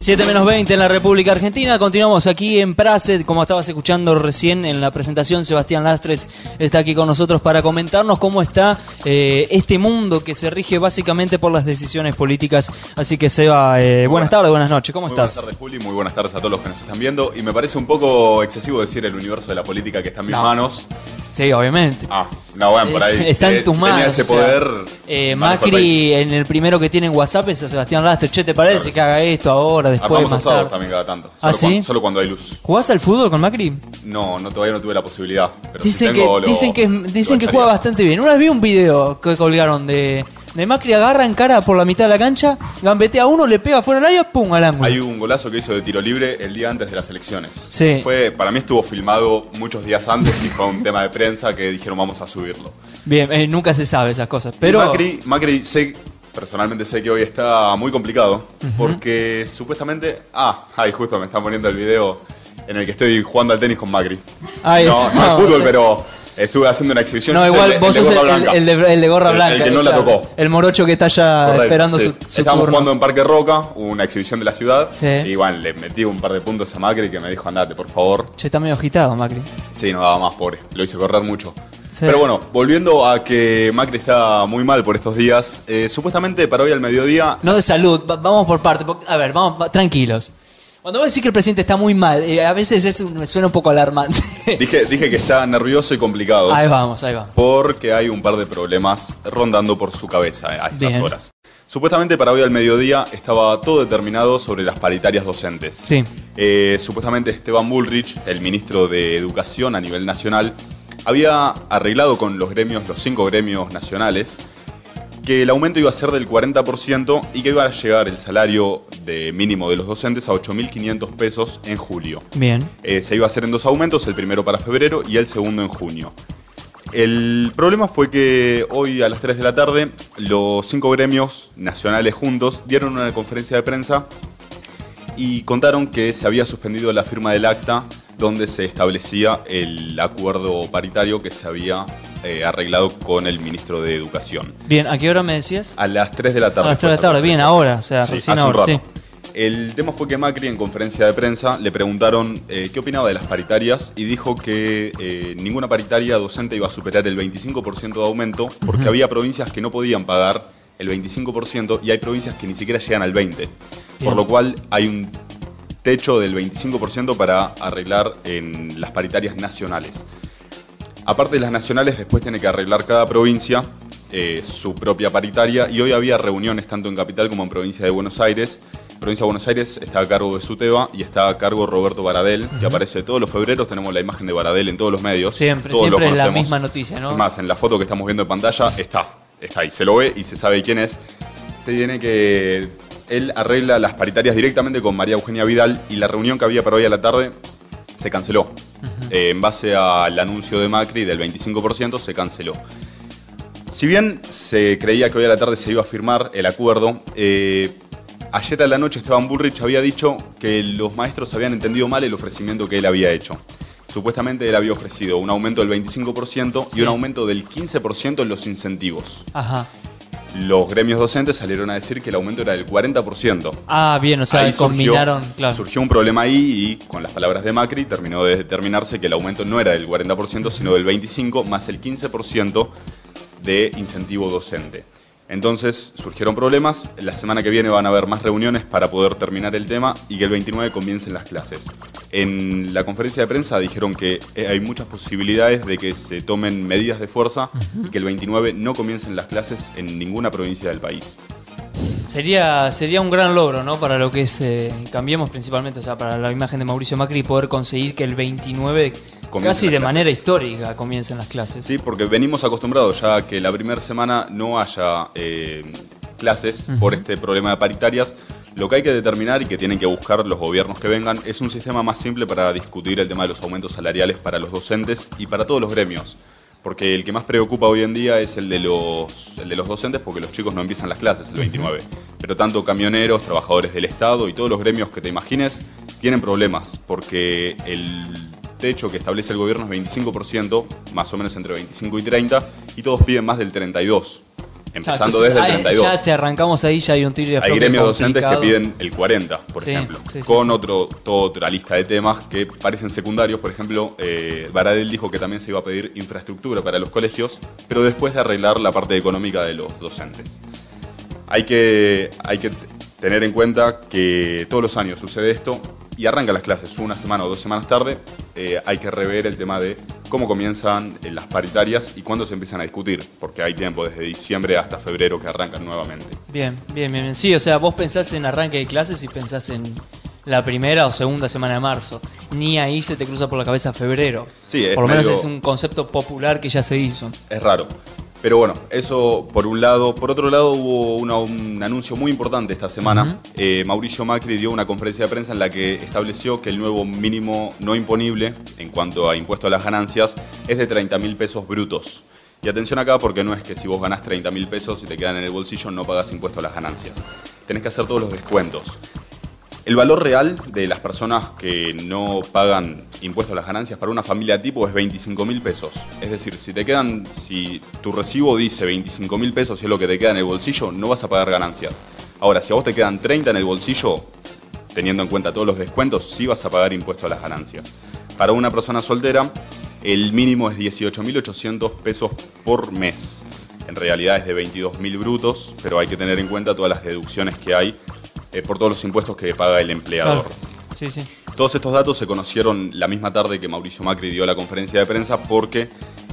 7 menos 20 en la República Argentina. Continuamos aquí en Praset, como estabas escuchando recién en la presentación. Sebastián Lastres está aquí con nosotros para comentarnos cómo está eh, este mundo que se rige básicamente por las decisiones políticas. Así que, Seba, eh, buenas tardes, buenas noches. ¿Cómo Muy estás? Buenas tardes, Juli. Muy buenas tardes a todos los que nos están viendo. Y me parece un poco excesivo decir el universo de la política que está en mis No. manos. Sí, obviamente. Ah, no, bueno, por ahí. Es- está si- en tus si tenía manos. ese o sea, poder. eh, Macri, en el primero que tiene en WhatsApp es a Sebastián Lastres. Che, ¿te parece que haga esto ahora, después, Armamos más tarde? también cada tanto. ¿Ah, Solo, sí? cuando, solo cuando hay luz. ¿Jugás al fútbol con Macri? No, no todavía no tuve la posibilidad. Pero si Dicen que, tengo, lo- dicen que, dicen que juega bastante bien. Una vez vi un video que colgaron de, de Macri agarra en cara por la mitad de la cancha, gambetea a uno, le pega fuera del área, pum, al ángulo. Hay un golazo que hizo de tiro libre el día antes de las elecciones. Sí. Fue, para mí estuvo filmado muchos días antes y fue un tema de prensa que dijeron vamos a subirlo. Bien, eh, nunca se sabe esas cosas. Pero Macri, Macri sé, personalmente sé que hoy está muy complicado porque supuestamente... Ah, ay, justo me están poniendo el video en el que estoy jugando al tenis con Macri. Ahí no, no al No, fútbol, pero estuve haciendo una exhibición. no, igual el, vos el sos el, de, el de gorra blanca. El que no la tocó. El morocho que está ya Correcto, esperando sí. su, su Estábamos turno. jugando en Parque Roca, una exhibición de la ciudad. Sí. Y bueno, le metí un par de puntos a Macri que me dijo, andate, por favor. Che, está medio agitado, Macri. Sí, no daba más, pobre. Lo hice correr mucho. Sí. Pero bueno, volviendo a que Macri está muy mal por estos días, eh, supuestamente para hoy al mediodía No de salud, va- vamos por parte. A ver, vamos, va- tranquilos. Cuando vos decís que el presidente está muy mal, eh, a veces es un- me suena un poco alarmante. dije, dije que está nervioso y complicado. ahí vamos, ahí vamos. porque hay un par de problemas rondando por su cabeza a estas Bien. horas. Supuestamente para hoy al mediodía estaba todo determinado sobre las paritarias docentes. Sí. Eh, supuestamente Esteban Bullrich, el ministro de Educación a nivel nacional, había arreglado con los gremios, los cinco gremios nacionales, que el aumento iba a ser del 40% y que iba a llegar el salario de mínimo de los docentes a 8.500 pesos en julio. Bien. Eh, se iba a hacer en dos aumentos, el primero para febrero y el segundo en junio. El problema fue que hoy a las 3 de la tarde los cinco gremios nacionales juntos dieron una conferencia de prensa y contaron que se había suspendido la firma del acta donde se establecía el acuerdo paritario que se había eh, arreglado con el ministro de Educación. Bien, ¿a qué hora me decías? A las 3 de la tarde. A las fue 3 de la tarde, bien, ahora, o sea, Sí, un ahora, rato. El tema fue que Macri en conferencia de prensa le preguntaron eh, qué opinaba de las paritarias y dijo que eh, ninguna paritaria docente iba a superar el 25% de aumento porque había provincias que no podían pagar el 25% y hay provincias que ni siquiera llegan al 20%. Bien. Por lo cual hay un techo del 25% para arreglar en las paritarias nacionales. Aparte de las nacionales, después tiene que arreglar cada provincia eh, su propia paritaria y hoy había reuniones tanto en Capital como en provincia de Buenos Aires. Provincia de Buenos Aires está a cargo de Suteba y está a cargo Roberto Baradel, que aparece todos los febreros, tenemos la imagen de Baradel en todos los medios. Siempre, todos siempre es la misma noticia, ¿no? Es más, en la foto que estamos viendo en pantalla está, está ahí, se lo ve y se sabe quién es. Tiene que él arregla las paritarias directamente con María Eugenia Vidal y la reunión que había para hoy a la tarde se canceló. Eh, en base al anuncio de Macri del 25% se canceló. Si bien se creía que hoy a la tarde se iba a firmar el acuerdo, eh, ayer a la noche Esteban Bullrich había dicho que los maestros habían entendido mal el ofrecimiento que él había hecho. Supuestamente él había ofrecido un aumento del 25% Sí. y un aumento del 15% en los incentivos. Ajá. Los gremios docentes salieron a decir que el aumento era del 40%. Ah, bien, o sea, Ahí surgió- combinaron, claro. Surgió un problema ahí y con las palabras de Macri terminó de determinarse que el aumento no era del 40%, sino del 25% más el 15% de incentivo docente. Entonces surgieron problemas, la semana que viene van a haber más reuniones para poder terminar el tema y que el 29 comiencen las clases. En la conferencia de prensa dijeron que eh, hay muchas posibilidades de que se tomen medidas de fuerza y que el 29 no comiencen las clases en ninguna provincia del país. Sería, sería un gran logro, ¿no? Para lo que es eh, Cambiemos principalmente, o sea, para la imagen de Mauricio Macri, poder conseguir que el 29, Comiencen casi de manera histórica, comiencen las clases. Sí, porque venimos acostumbrados ya a que la primera semana no haya eh, clases por este problema de paritarias. Lo que hay que determinar y que tienen que buscar los gobiernos que vengan es un sistema más simple para discutir el tema de los aumentos salariales para los docentes y para todos los gremios. Porque el que más preocupa hoy en día es el de los, el de los docentes porque los chicos no empiezan las clases el 29. Pero tanto camioneros, trabajadores del Estado y todos los gremios que te imagines tienen problemas porque el techo que establece el gobierno es 25%, más o menos entre 25 y 30, y todos piden más del 32%. empezando desde el 32. Ya si arrancamos ahí, ya hay un tiro de Hay gremios docentes que piden el 40, por ejemplo, con otro, toda otra lista de temas que parecen secundarios. Por ejemplo, eh, Baradel dijo que también se iba a pedir infraestructura para los colegios, pero después de arreglar la parte económica de los docentes. Hay que, hay que tener en cuenta que todos los años sucede esto y arranca las clases una semana o dos semanas tarde. Eh, hay que rever el tema de cómo comienzan eh, las paritarias y cuándo se empiezan a discutir, porque hay tiempo desde diciembre hasta febrero que arrancan nuevamente. Bien, bien, bien. Sí, o sea, vos pensás en arranque de clases y pensás en la primera o segunda semana de marzo. Ni ahí se te cruza por la cabeza febrero. Sí, por lo menos es un concepto popular que ya se hizo. Es raro. Pero bueno, eso por un lado. Por otro lado, hubo un anuncio muy importante esta semana. Eh, Mauricio Macri dio una conferencia de prensa en la que estableció que el nuevo mínimo no imponible en cuanto a impuesto a las ganancias es de 30 mil pesos brutos. Y atención acá porque no es que si vos ganás 30 mil pesos y te quedan en el bolsillo no pagas impuesto a las ganancias. Tenés que hacer todos los descuentos. El valor real de las personas que no pagan impuestos a las ganancias para una familia tipo es 25 mil pesos. Es decir, si te quedan, si tu recibo dice 25 mil pesos y es lo que te queda en el bolsillo, no vas a pagar ganancias. Ahora, si a vos te quedan 30 en el bolsillo, teniendo en cuenta todos los descuentos, sí vas a pagar impuestos a las ganancias. Para una persona soltera, el mínimo es 18.800 pesos por mes. En realidad es de 22.000 brutos, pero hay que tener en cuenta todas las deducciones que hay eh, por todos los impuestos que paga el empleador. Sí, sí. Todos estos datos se conocieron la misma tarde que Mauricio Macri dio la conferencia de prensa porque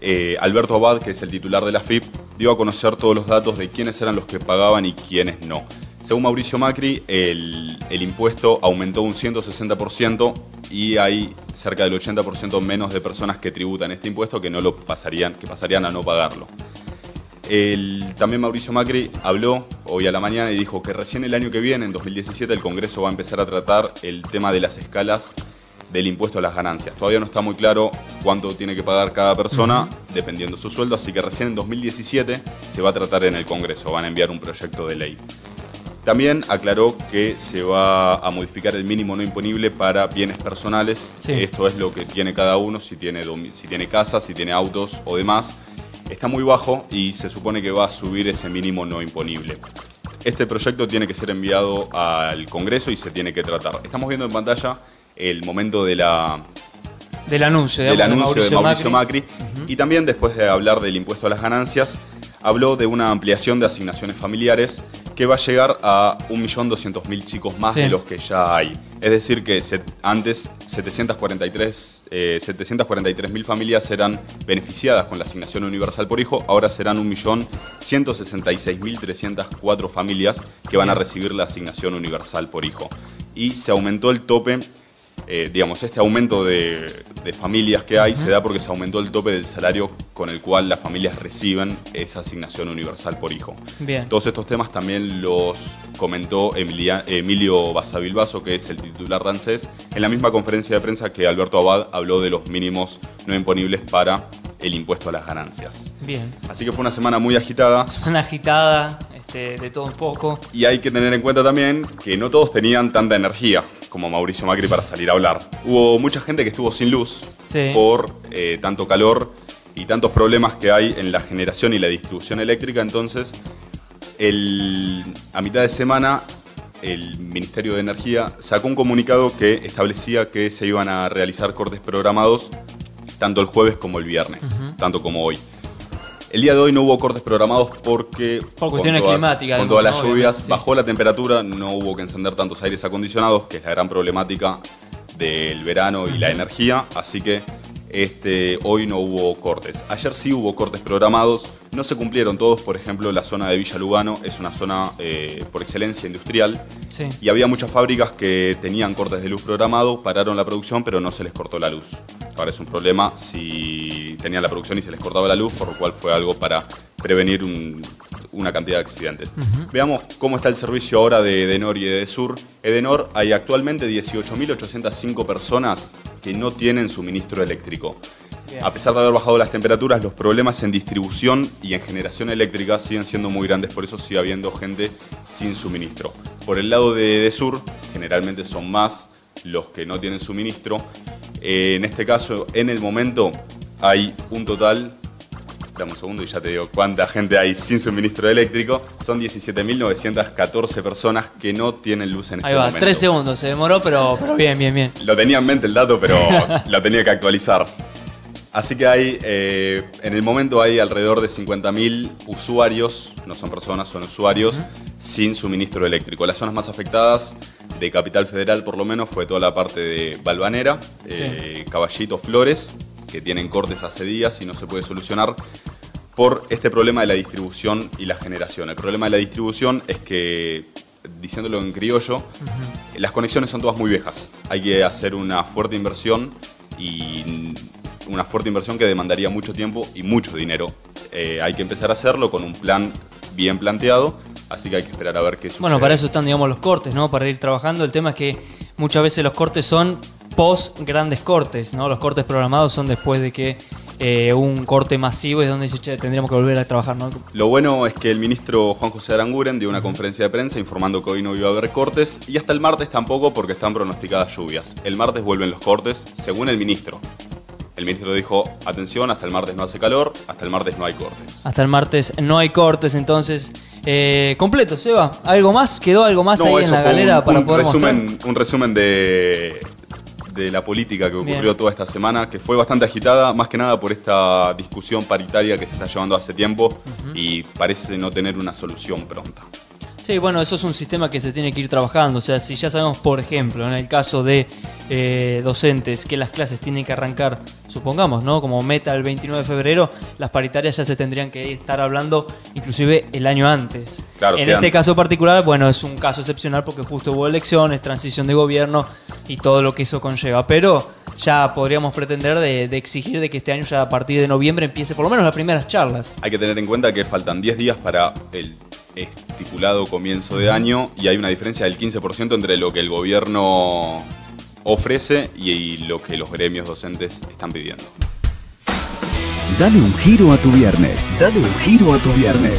eh, Alberto Abad, que es el titular de la FIP, dio a conocer todos los datos de quiénes eran los que pagaban y quiénes no. Según Mauricio Macri, el, el impuesto aumentó un 160% y hay cerca del 80% menos de personas que tributan este impuesto que no lo pasarían, que pasarían a no pagarlo también Mauricio Macri habló hoy a la mañana y dijo que recién el año que viene, en 2017, el Congreso va a empezar a tratar el tema de las escalas del impuesto a las ganancias. Todavía no está muy claro cuánto tiene que pagar cada persona, dependiendo de su sueldo, así que recién en 2017 se va a tratar en el Congreso, van a enviar un proyecto de ley. También aclaró que se va a modificar el mínimo no imponible para bienes personales. Esto es lo que tiene cada uno, si tiene, si tiene casa, si tiene autos o demás está muy bajo y se supone que va a subir ese mínimo no imponible. Este proyecto tiene que ser enviado al Congreso y se tiene que tratar. Estamos viendo en pantalla el momento de la, del anuncio, del anuncio de Mauricio, Macri, y también después de hablar del impuesto a las ganancias, habló de una ampliación de asignaciones familiares que va a llegar a 1.200.000 chicos más de los que ya hay. Es decir, que antes 743 743.000 eh, familias eran beneficiadas con la asignación universal por hijo, ahora serán 1.166.304 familias que van a recibir la asignación universal por hijo. Y se aumentó el tope eh, digamos, este aumento de, familias que hay se da porque se aumentó el tope del salario con el cual las familias reciben esa asignación universal por hijo. Bien. Todos estos temas también los comentó Emilio Basavilbaso, que es el titular dancés, en la misma conferencia de prensa que Alberto Abad habló de los mínimos no imponibles para el impuesto a las ganancias. Bien. Así que fue una semana muy agitada. Una agitada, este, de todo un poco. Y hay que tener en cuenta también que no todos tenían tanta energía como Mauricio Macri para salir a hablar. Hubo mucha gente que estuvo sin luz por eh, tanto calor y tantos problemas que hay en la generación y la distribución eléctrica, entonces a mitad de semana el Ministerio de Energía sacó un comunicado que establecía que se iban a realizar cortes programados tanto el jueves como el viernes, tanto como hoy. El día de hoy no hubo cortes programados porque... Por cuestiones climáticas. Con todas las lluvias bajó la temperatura, no hubo que encender tantos aires acondicionados, que es la gran problemática del verano y la energía, así que este, hoy no hubo cortes. Ayer sí hubo cortes programados, no se cumplieron todos, por ejemplo, la zona de Villa Lugano es una zona eh, por excelencia industrial y había muchas fábricas que tenían cortes de luz programados, pararon la producción, pero no se les cortó la luz. Ahora es un problema si tenían la producción y se les cortaba la luz, por lo cual fue algo para prevenir una cantidad de accidentes. Veamos cómo está el servicio ahora de Edenor y de Edesur. Edenor hay actualmente 18.805 personas que no tienen suministro eléctrico. A pesar de haber bajado las temperaturas, los problemas en distribución y en generación eléctrica siguen siendo muy grandes, por eso sigue habiendo gente sin suministro. Por el lado de Edesur, generalmente son más los que no tienen suministro. Eh, en este caso, en el momento, hay un total Dame un segundo y ya te digo cuánta gente hay sin suministro eléctrico. Son 17.914 personas que no tienen luz en este Ahí va, momento. tres segundos, se demoró, pero, pero bien, bien, bien. Lo tenía en mente el dato, pero lo tenía que actualizar. Así que hay, eh, en el momento hay alrededor de 50.000 usuarios, no son personas, son usuarios, sin suministro eléctrico. Las zonas más afectadas de Capital Federal, por lo menos, fue toda la parte de Balvanera, eh, Caballito, Flores, que tienen cortes hace días y no se puede solucionar por este problema de la distribución y la generación. El problema de la distribución es que, diciéndolo en criollo, las conexiones son todas muy viejas. Hay que hacer una fuerte inversión y una fuerte inversión que demandaría mucho tiempo y mucho dinero. Eh, hay que empezar a hacerlo con un plan bien planteado, así que hay que esperar a ver qué sucede. Bueno, para eso están, digamos, los cortes, ¿no? Para ir trabajando. El tema es que muchas veces los cortes son post grandes cortes, ¿no? Los cortes programados son después de que eh, un corte masivo es donde dice, che, tendríamos que volver a trabajar, ¿no? Lo bueno es que el ministro Juan José Aranguren dio una conferencia de prensa informando que hoy no iba a haber cortes y hasta el martes tampoco porque están pronosticadas lluvias. El martes vuelven los cortes, según el ministro. El ministro dijo, atención, hasta el martes no hace calor, hasta el martes no hay cortes. Hasta el martes no hay cortes, entonces... Eh, completo, Seba. ¿Algo más? ¿Quedó algo más ahí en la galera un, para un poder resumen, mostrar? Un resumen de, de la política que ocurrió Bien. toda esta semana, que fue bastante agitada, más que nada por esta discusión paritaria que se está llevando hace tiempo y parece no tener una solución pronta. Sí, bueno, eso es un sistema que se tiene que ir trabajando. O sea, si ya sabemos, por ejemplo, en el caso de eh, docentes, que las clases tienen que arrancar, supongamos, ¿no? Como meta el 29 de febrero, las paritarias ya se tendrían que estar hablando inclusive el año antes. Claro, en este caso particular, bueno, es un caso excepcional porque justo hubo elecciones, transición de gobierno y todo lo que eso conlleva. Pero ya podríamos pretender de, de exigir de que este año ya a partir de noviembre empiece por lo menos las primeras charlas. Hay que tener en cuenta que faltan 10 días para el estipulado comienzo de año y hay una diferencia del 15% entre lo que el gobierno ofrece y, lo que los gremios docentes están pidiendo. Dale un giro a tu viernes. Dale un giro a tu viernes.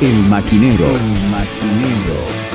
El maquinero. El maquinero.